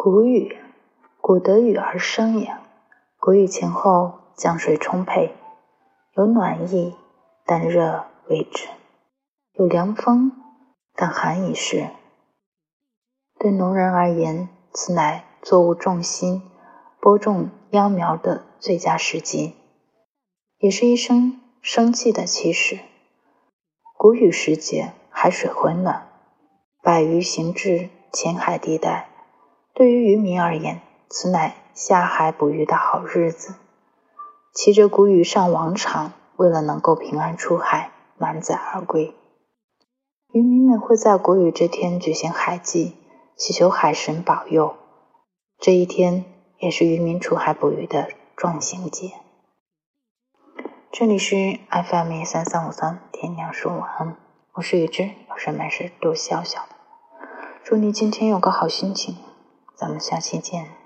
谷雨，谷得雨而生也。谷雨前后，降水充沛，有暖意，但热未至；有凉风，但寒已逝。对农人而言，此乃作物重心、播种秧苗的最佳时机，也是一生生气的起始。谷雨时节，海水浑暖，百鱼行至浅海地带。对于渔民而言，此乃下海捕鱼的好日子。骑着谷雨上王场，为了能够平安出海，满载而归。渔民们会在谷雨这天举行海祭，祈求海神保佑。这一天也是渔民出海捕鱼的壮行节。这里是 FM 三三五三，天亮说晚安，我是雨之，有事没事多笑笑。祝你今天有个好心情。咱们下期见。